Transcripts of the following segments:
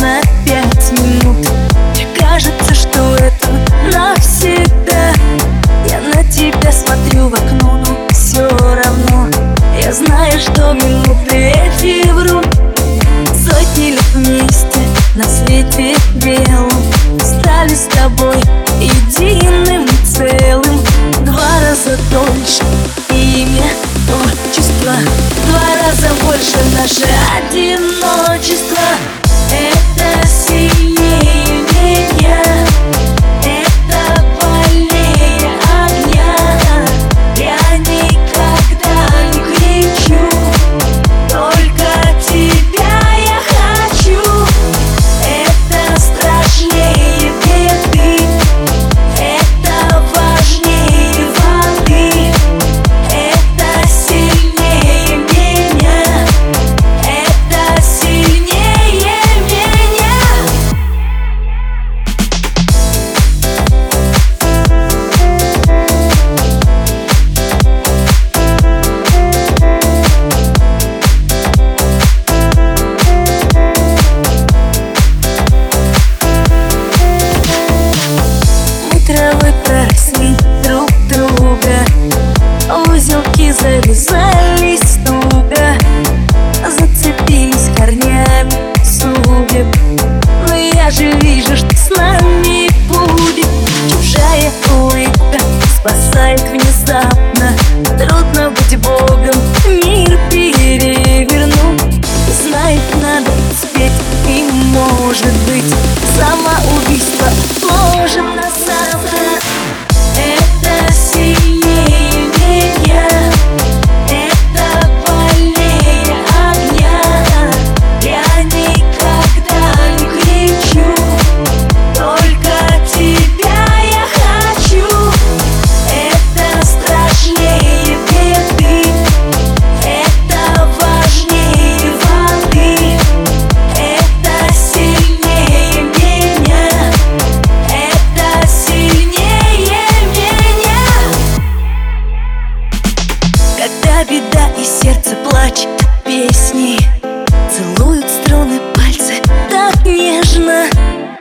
на пять минут. Мне кажется, что это навсегда. Я на тебя смотрю в окно, но все равно. Я знаю, что минуты эти врут Сотни лет вместе на свете белом. Стали с тобой единым целым. Два раза дольше имя, отчество Два раза больше наше одиночество güzel И сердце плачет песни. Целуют струны пальцы так нежно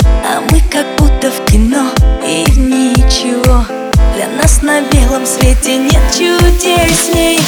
А мы как будто в кино и ничего. Для нас на белом свете нет чудесней.